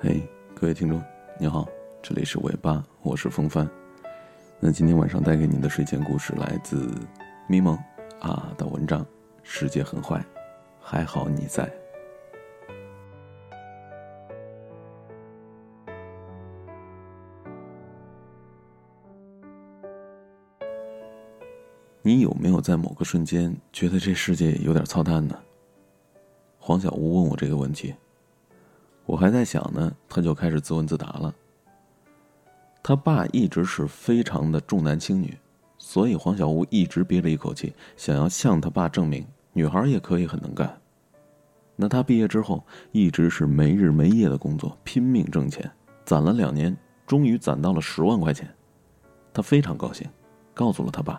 嘿，各位听众，你好，这里是尾巴，我是风帆。那今天晚上带给您的睡前故事来自咪蒙啊的文章《世界很坏，还好你在》。你有没有在某个瞬间觉得这世界有点操蛋呢？黄小屋问我这个问题。我还在想呢，他就开始自问自答了。他爸一直是非常的重男轻女，所以黄小屋一直憋着一口气，想要向他爸证明女孩也可以很能干。那他毕业之后一直是没日没夜的工作，拼命挣钱，攒了两年，终于攒到了十万块钱，他非常高兴，告诉了他爸。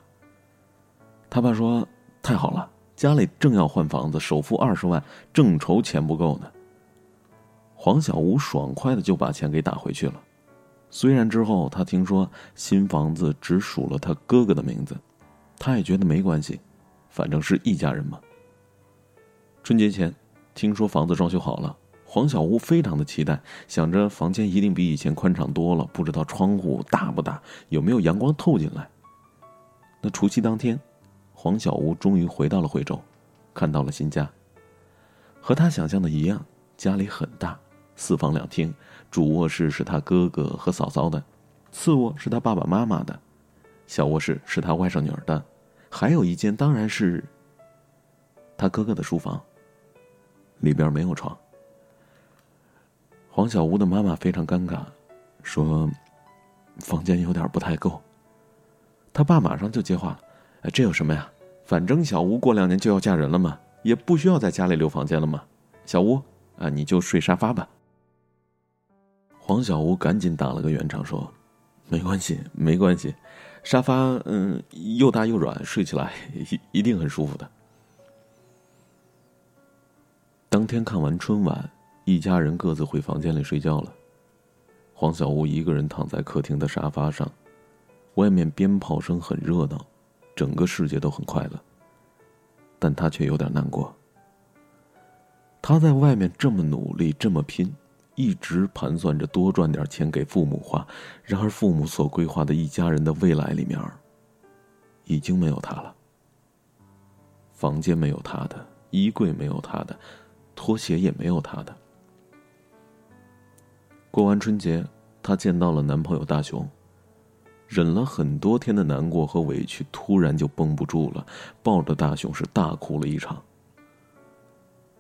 他爸说：“太好了，家里正要换房子，首付二十万，正愁钱不够呢。”黄小吴爽快的就把钱给打回去了，虽然之后他听说新房子只署了他哥哥的名字，他也觉得没关系，反正是一家人嘛。春节前，听说房子装修好了，黄小吴非常的期待，想着房间一定比以前宽敞多了，不知道窗户大不大，有没有阳光透进来。那除夕当天，黄小吴终于回到了惠州，看到了新家，和他想象的一样，家里很大。四房两厅，主卧室是他哥哥和嫂嫂的，次卧是他爸爸妈妈的，小卧室是他外甥女儿的，还有一间当然是他哥哥的书房。里边没有床。黄小吴的妈妈非常尴尬，说：“房间有点不太够。”他爸马上就接话了：“哎，这有什么呀？反正小吴过两年就要嫁人了嘛，也不需要在家里留房间了嘛。小吴啊，你就睡沙发吧。”黄小吴赶紧打了个圆场，说：“没关系，没关系，沙发嗯又大又软，睡起来一一定很舒服的。”当天看完春晚，一家人各自回房间里睡觉了。黄小吴一个人躺在客厅的沙发上，外面鞭炮声很热闹，整个世界都很快乐，但他却有点难过。他在外面这么努力，这么拼。一直盘算着多赚点钱给父母花，然而父母所规划的一家人的未来里面，已经没有他了。房间没有他的，衣柜没有他的，拖鞋也没有他的。过完春节，她见到了男朋友大雄，忍了很多天的难过和委屈，突然就绷不住了，抱着大雄是大哭了一场。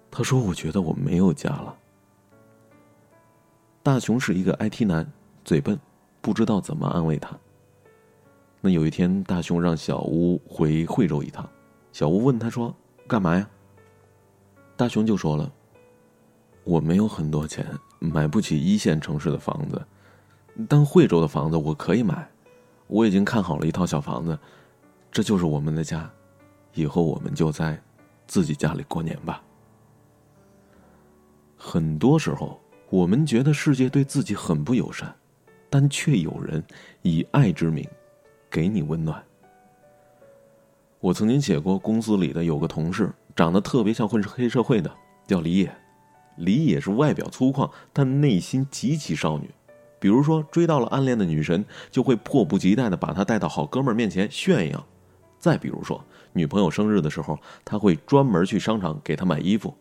他说：“我觉得我没有家了。”大雄是一个 IT 男，嘴笨，不知道怎么安慰他。那有一天，大雄让小吴回惠州一趟，小吴问他说：“干嘛呀？”大雄就说了：“我没有很多钱，买不起一线城市的房子，但惠州的房子我可以买。我已经看好了一套小房子，这就是我们的家，以后我们就在自己家里过年吧。”很多时候。我们觉得世界对自己很不友善，但却有人以爱之名给你温暖。我曾经写过，公司里的有个同事长得特别像混黑社会的，叫李野。李野是外表粗犷，但内心极其少女。比如说追到了暗恋的女神，就会迫不及待地把她带到好哥们儿面前炫耀。再比如说女朋友生日的时候，他会专门去商场给她买衣服。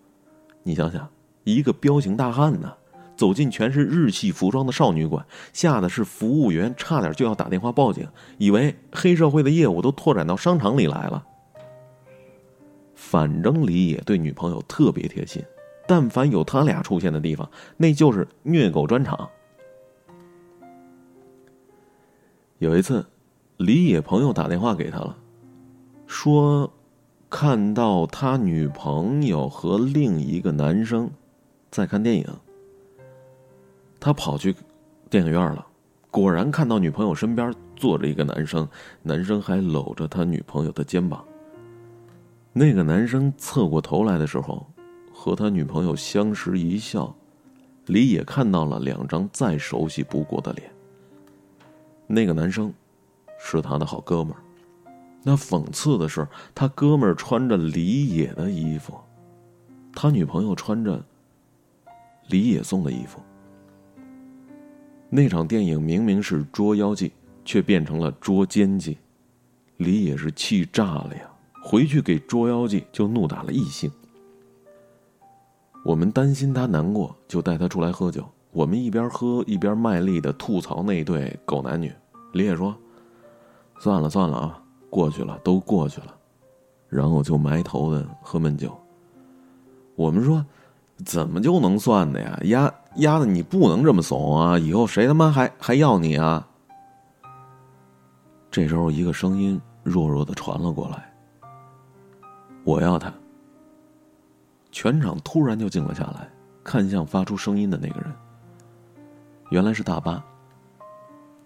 你想想，一个彪形大汉呢？走进全是日系服装的少女馆，吓得是服务员差点就要打电话报警，以为黑社会的业务都拓展到商场里来了。反正李野对女朋友特别贴心，但凡有他俩出现的地方，那就是虐狗专场。有一次，李野朋友打电话给他了，说看到他女朋友和另一个男生在看电影。他跑去电影院了，果然看到女朋友身边坐着一个男生，男生还搂着他女朋友的肩膀。那个男生侧过头来的时候，和他女朋友相视一笑，李野看到了两张再熟悉不过的脸。那个男生是他的好哥们儿，那讽刺的是，他哥们儿穿着李野的衣服，他女朋友穿着李野送的衣服。那场电影明明是捉妖记，却变成了捉奸记，李也是气炸了呀！回去给捉妖记就怒打了异性。我们担心他难过，就带他出来喝酒。我们一边喝一边卖力的吐槽那对狗男女。李也说：“算了算了啊，过去了，都过去了。”然后就埋头的喝闷酒。我们说：“怎么就能算的呀？丫丫的，你不能这么怂啊！以后谁他妈还还要你啊？”这时候，一个声音弱弱的传了过来：“我要他。”全场突然就静了下来，看向发出声音的那个人。原来是大巴。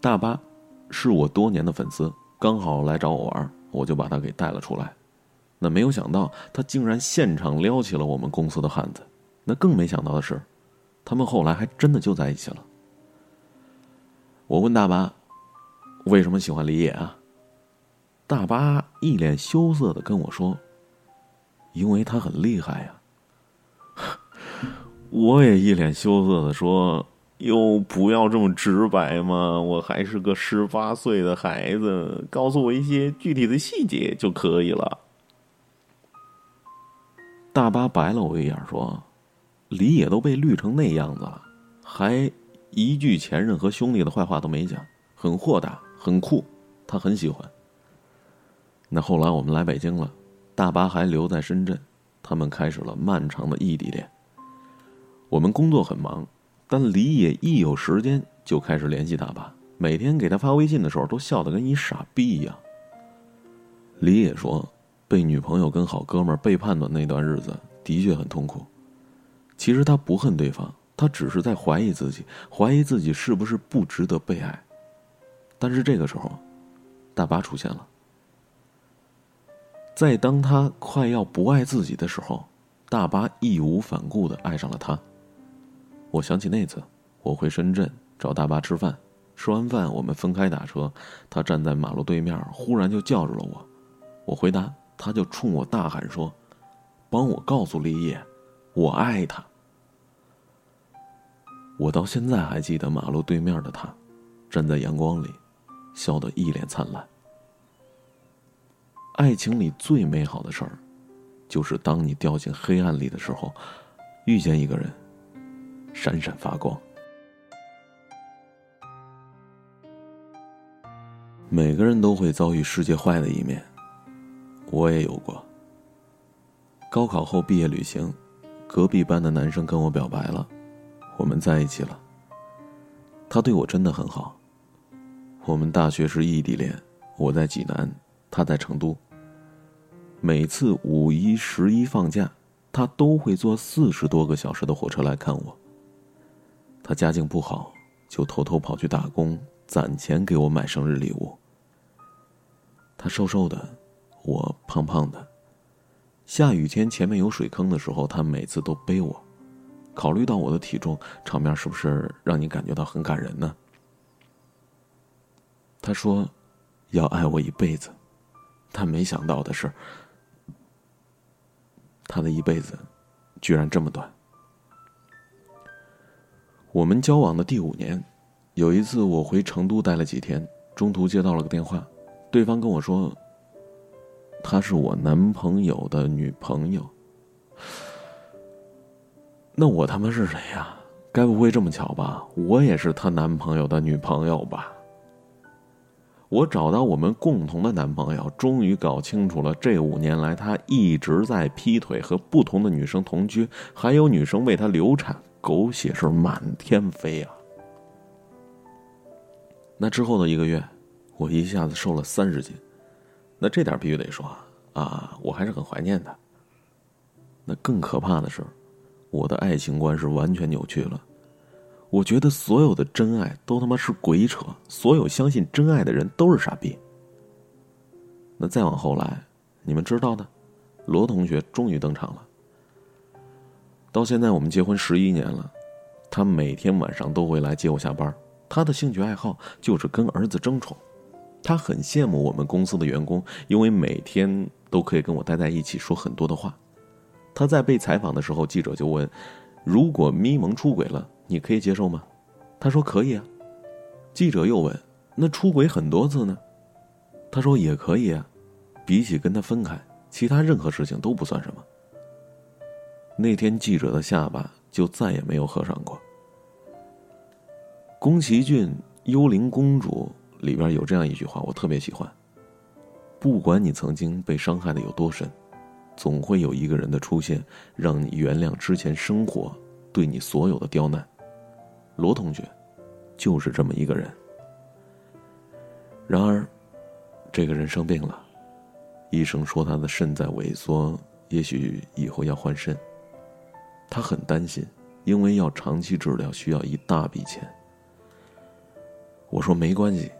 大巴是我多年的粉丝，刚好来找我玩，我就把他给带了出来。那没有想到，他竟然现场撩起了我们公司的汉子。那更没想到的是，他们后来还真的就在一起了。我问大巴：“为什么喜欢李野啊？”大巴一脸羞涩的跟我说：“因为他很厉害呀。”我也一脸羞涩的说：“哟，不要这么直白嘛！我还是个十八岁的孩子，告诉我一些具体的细节就可以了。”大巴白了我一眼说：“李野都被绿成那样子了，还一句前任和兄弟的坏话都没讲，很豁达，很酷，他很喜欢。”那后来我们来北京了，大巴还留在深圳，他们开始了漫长的异地恋。我们工作很忙，但李野一有时间就开始联系大巴，每天给他发微信的时候都笑得跟一傻逼一样。李野说，被女朋友跟好哥们背叛的那段日子的确很痛苦。其实他不恨对方，他只是在怀疑自己，怀疑自己是不是不值得被爱。但是这个时候，大巴出现了。在当他快要不爱自己的时候，大巴义无反顾的爱上了他。我想起那次，我回深圳找大巴吃饭，吃完饭我们分开打车，他站在马路对面，忽然就叫住了我。我回答，他就冲我大喊说：“帮我告诉李野，我爱他。”我到现在还记得马路对面的他，站在阳光里，笑得一脸灿烂。爱情里最美好的事儿，就是当你掉进黑暗里的时候，遇见一个人。闪闪发光。每个人都会遭遇世界坏的一面，我也有过。高考后毕业旅行，隔壁班的男生跟我表白了，我们在一起了。他对我真的很好。我们大学是异地恋，我在济南，他在成都。每次五一、十一放假，他都会坐四十多个小时的火车来看我。他家境不好，就偷偷跑去打工攒钱给我买生日礼物。他瘦瘦的，我胖胖的。下雨天前面有水坑的时候，他每次都背我。考虑到我的体重，场面是不是让你感觉到很感人呢？他说，要爱我一辈子，但没想到的是，他的一辈子居然这么短。我们交往的第五年，有一次我回成都待了几天，中途接到了个电话，对方跟我说：“她是我男朋友的女朋友。”那我他妈是谁呀？该不会这么巧吧？我也是她男朋友的女朋友吧？我找到我们共同的男朋友，终于搞清楚了，这五年来他一直在劈腿，和不同的女生同居，还有女生为他流产。狗血是满天飞啊！那之后的一个月，我一下子瘦了三十斤。那这点必须得说啊，我还是很怀念的。那更可怕的是，我的爱情观是完全扭曲了。我觉得所有的真爱都他妈是鬼扯，所有相信真爱的人都是傻逼。那再往后来，你们知道的，罗同学终于登场了。到现在我们结婚十一年了，他每天晚上都会来接我下班。他的兴趣爱好就是跟儿子争宠。他很羡慕我们公司的员工，因为每天都可以跟我待在一起说很多的话。他在被采访的时候，记者就问：“如果咪蒙出轨了，你可以接受吗？”他说：“可以啊，记者又问：“那出轨很多次呢？”他说：“也可以啊，比起跟他分开，其他任何事情都不算什么。”那天记者的下巴就再也没有合上过。宫崎骏《幽灵公主》里边有这样一句话，我特别喜欢：“不管你曾经被伤害的有多深，总会有一个人的出现，让你原谅之前生活对你所有的刁难。”罗同学。就是这么一个人。然而，这个人生病了，医生说他的肾在萎缩，也许以后要换肾。他很担心，因为要长期治疗需要一大笔钱。我说没关系，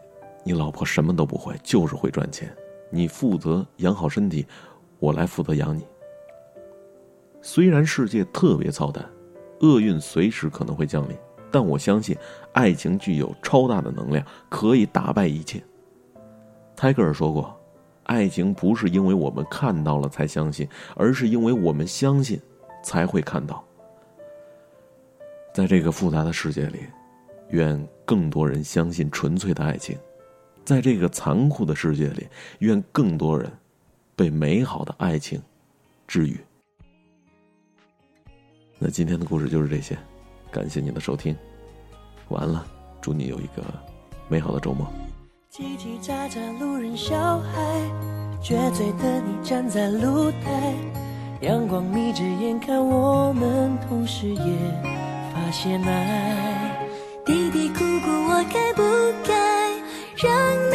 你老婆什么都不会，就是会赚钱，你负责养好身体，我来负责养你。虽然世界特别操蛋，厄运随时可能会降临。但我相信，爱情具有超大的能量，可以打败一切。泰戈尔说过：“爱情不是因为我们看到了才相信，而是因为我们相信，才会看到。”在这个复杂的世界里，愿更多人相信纯粹的爱情；在这个残酷的世界里，愿更多人被美好的爱情治愈。那今天的故事就是这些。感谢你的收听，完了，祝你有一个美好的周末。叽叽喳喳，路人小孩，撅嘴的你站在露台，阳光眯着眼看我们，同时也发现爱。嘀嘀咕咕，我该不该让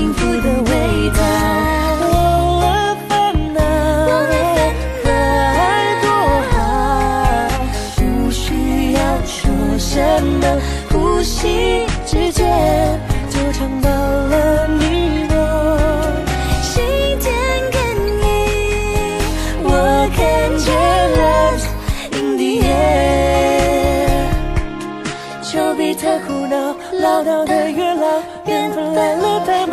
幸福的味道。忘了烦恼，和爱多好，不需要说什么，呼吸之间就尝到了你我心电感应。我看见了 in the air，丘比特苦恼，唠叨的月老。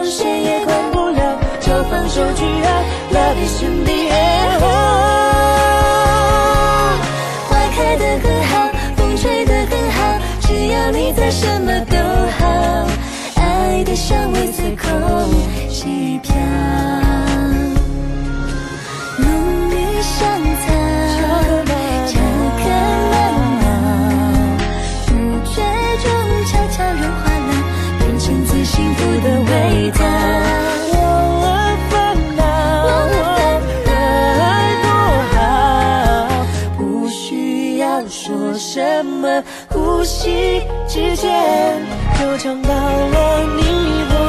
谁也管不了，就放手去爱。Love is in the air。花开的很好，风吹的很好，只要你在，什么都好。爱的香味随空气飘。说什么呼吸之间，就尝到了你。